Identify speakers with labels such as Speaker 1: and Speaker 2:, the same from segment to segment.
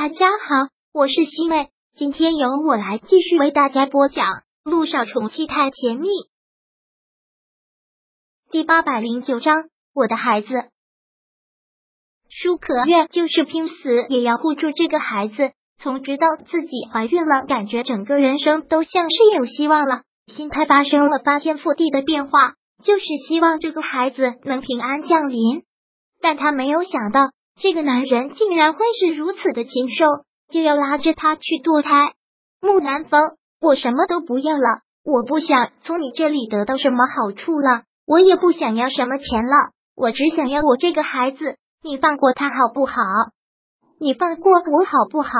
Speaker 1: 大家好，我是西妹，今天由我来继续为大家播讲《路上宠妻太甜蜜》第八百零九章。我的孩子，舒可月就是拼死也要护住这个孩子。从知道自己怀孕了，感觉整个人生都像是有希望了，心态发生了翻天覆地的变化，就是希望这个孩子能平安降临。但他没有想到。这个男人竟然会是如此的禽兽，就要拉着他去堕胎。木南风，我什么都不要了，我不想从你这里得到什么好处了，我也不想要什么钱了，我只想要我这个孩子。你放过他好不好？你放过我好不好？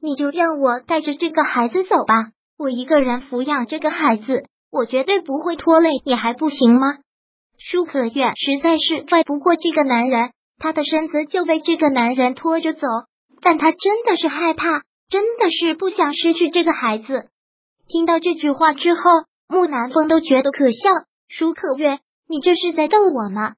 Speaker 1: 你就让我带着这个孩子走吧，我一个人抚养这个孩子，我绝对不会拖累你，还不行吗？舒可月实在是怪不过这个男人。他的身子就被这个男人拖着走，但他真的是害怕，真的是不想失去这个孩子。听到这句话之后，木南风都觉得可笑。舒可月，你这是在逗我吗？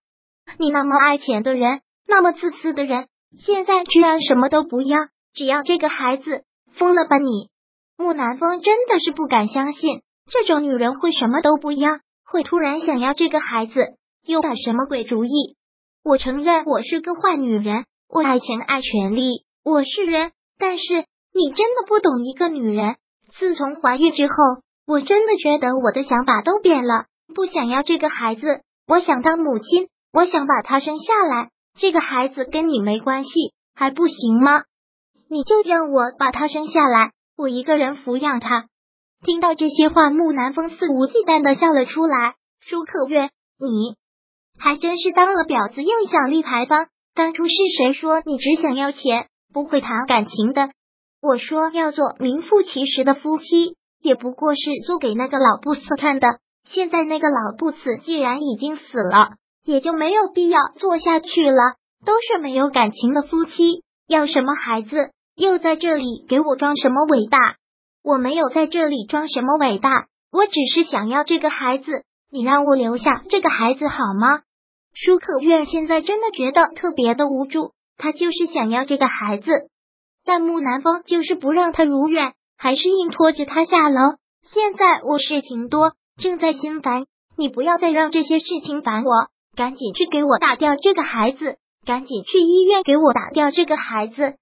Speaker 1: 你那么爱钱的人，那么自私的人，现在居然什么都不要，只要这个孩子，疯了吧你？木南风真的是不敢相信，这种女人会什么都不要，会突然想要这个孩子，又打什么鬼主意？我承认我是个坏女人，我爱钱爱权力，我是人。但是你真的不懂一个女人。自从怀孕之后，我真的觉得我的想法都变了，不想要这个孩子。我想当母亲，我想把他生下来。这个孩子跟你没关系，还不行吗？你就让我把他生下来，我一个人抚养他。听到这些话，木南风肆无忌惮的笑了出来。舒可月，你。还真是当了婊子又想立牌坊。当初是谁说你只想要钱，不会谈感情的？我说要做名副其实的夫妻，也不过是做给那个老不死看的。现在那个老不死既然已经死了，也就没有必要做下去了。都是没有感情的夫妻，要什么孩子？又在这里给我装什么伟大？我没有在这里装什么伟大，我只是想要这个孩子。你让我留下这个孩子好吗？舒可月现在真的觉得特别的无助，她就是想要这个孩子，但木南风就是不让她如愿，还是硬拖着她下楼。现在我事情多，正在心烦，你不要再让这些事情烦我，赶紧去给我打掉这个孩子，赶紧去医院给我打掉这个孩子。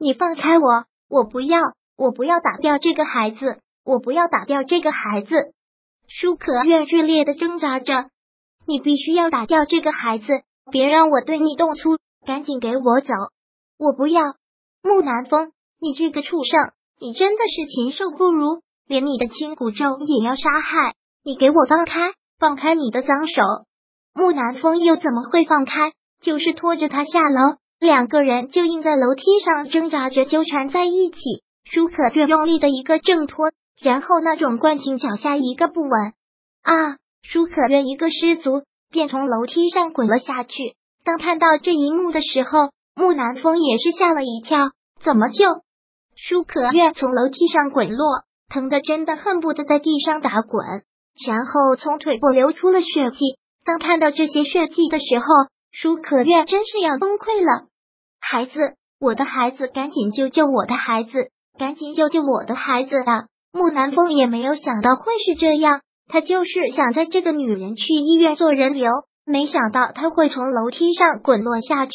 Speaker 1: 你放开我，我不要，我不要打掉这个孩子，我不要打掉这个孩子。舒可月剧烈的挣扎着。你必须要打掉这个孩子，别让我对你动粗！赶紧给我走！我不要木南风，你这个畜生，你真的是禽兽不如，连你的亲骨肉也要杀害！你给我放开，放开你的脏手！木南风又怎么会放开？就是拖着他下楼，两个人就硬在楼梯上挣扎着纠缠在一起。舒可月用力的一个挣脱，然后那种惯性脚下一个不稳啊！舒可月一个失足，便从楼梯上滚了下去。当看到这一幕的时候，木南风也是吓了一跳。怎么就？舒可月从楼梯上滚落，疼的真的恨不得在地上打滚，然后从腿部流出了血迹。当看到这些血迹的时候，舒可月真是要崩溃了。孩子，我的孩子，赶紧救救我的孩子，赶紧救救我的孩子啊！木南风也没有想到会是这样。他就是想在这个女人去医院做人流，没想到他会从楼梯上滚落下去。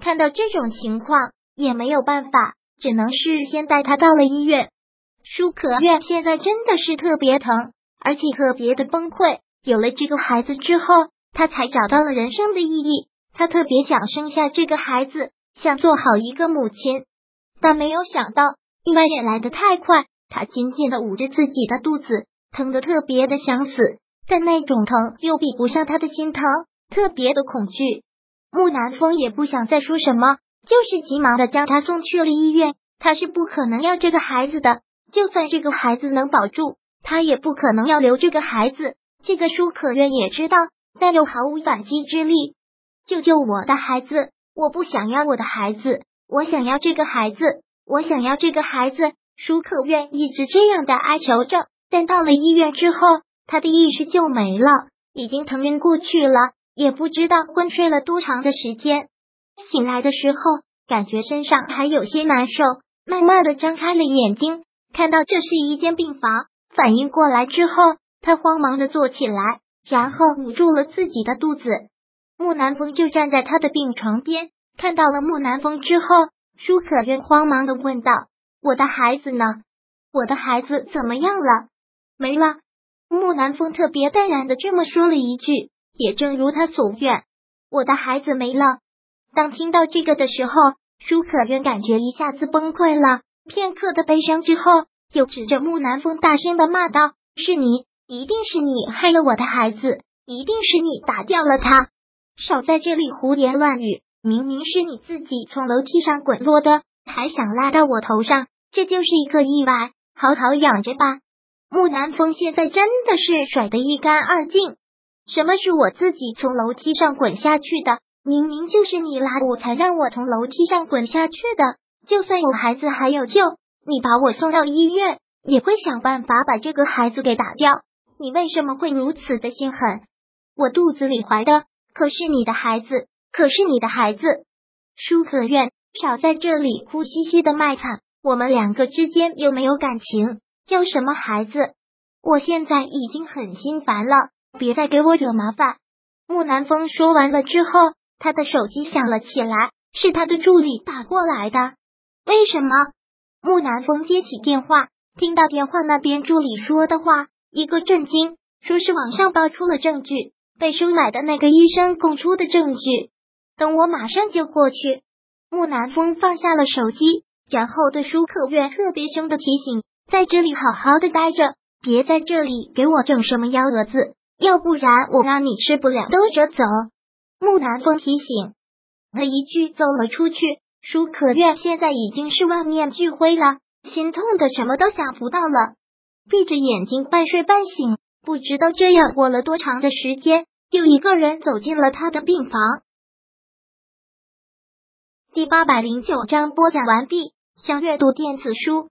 Speaker 1: 看到这种情况，也没有办法，只能是先带他到了医院。舒可月现在真的是特别疼，而且特别的崩溃。有了这个孩子之后，他才找到了人生的意义。他特别想生下这个孩子，想做好一个母亲，但没有想到意外也来得太快。他紧紧的捂着自己的肚子。疼的特别的想死，但那种疼又比不上他的心疼，特别的恐惧。木南风也不想再说什么，就是急忙的将他送去了医院。他是不可能要这个孩子的，就算这个孩子能保住，他也不可能要留这个孩子。这个舒可愿也知道，但又毫无反击之力。救救我的孩子！我不想要我的孩子，我想要这个孩子，我想要这个孩子。舒可愿一直这样的哀求着。但到了医院之后，他的意识就没了，已经疼晕过去了，也不知道昏睡了多长的时间。醒来的时候，感觉身上还有些难受，慢慢的张开了眼睛，看到这是一间病房，反应过来之后，他慌忙的坐起来，然后捂住了自己的肚子。木南风就站在他的病床边，看到了木南风之后，舒可愿慌忙的问道：“我的孩子呢？我的孩子怎么样了？没了。”木南风特别淡然的这么说了一句，也正如他所愿，我的孩子没了。当听到这个的时候，舒可愿感觉一下子崩溃了，片刻的悲伤之后，又指着木南风大声的骂道：“是你，一定是你害了我的孩子，一定是你打掉了他！少在这里胡言乱语，明明是你自己从楼梯上滚落的，还想拉到我头上，这就是一个意外，好好养着吧。”木南风现在真的是甩得一干二净。什么是我自己从楼梯上滚下去的？明明就是你拉我才让我从楼梯上滚下去的。就算有孩子还有救，你把我送到医院，也会想办法把这个孩子给打掉。你为什么会如此的心狠？我肚子里怀的可是你的孩子，可是你的孩子。舒可愿，少在这里哭兮兮的卖惨。我们两个之间又没有感情。要什么孩子？我现在已经很心烦了，别再给我惹麻烦。木南风说完了之后，他的手机响了起来，是他的助理打过来的。为什么？木南风接起电话，听到电话那边助理说的话，一个震惊，说是网上爆出了证据，被收买的那个医生供出的证据。等我马上就过去。木南风放下了手机，然后对舒克月特别凶的提醒。在这里好好的待着，别在这里给我整什么幺蛾子，要不然我让你吃不了兜着走。木南风提醒，他一句走了出去。舒可愿现在已经是万念俱灰了，心痛的什么都想不到了，闭着眼睛半睡半醒，不知道这样过了多长的时间，又一个人走进了他的病房。第八百零九章播讲完毕。想阅读电子书。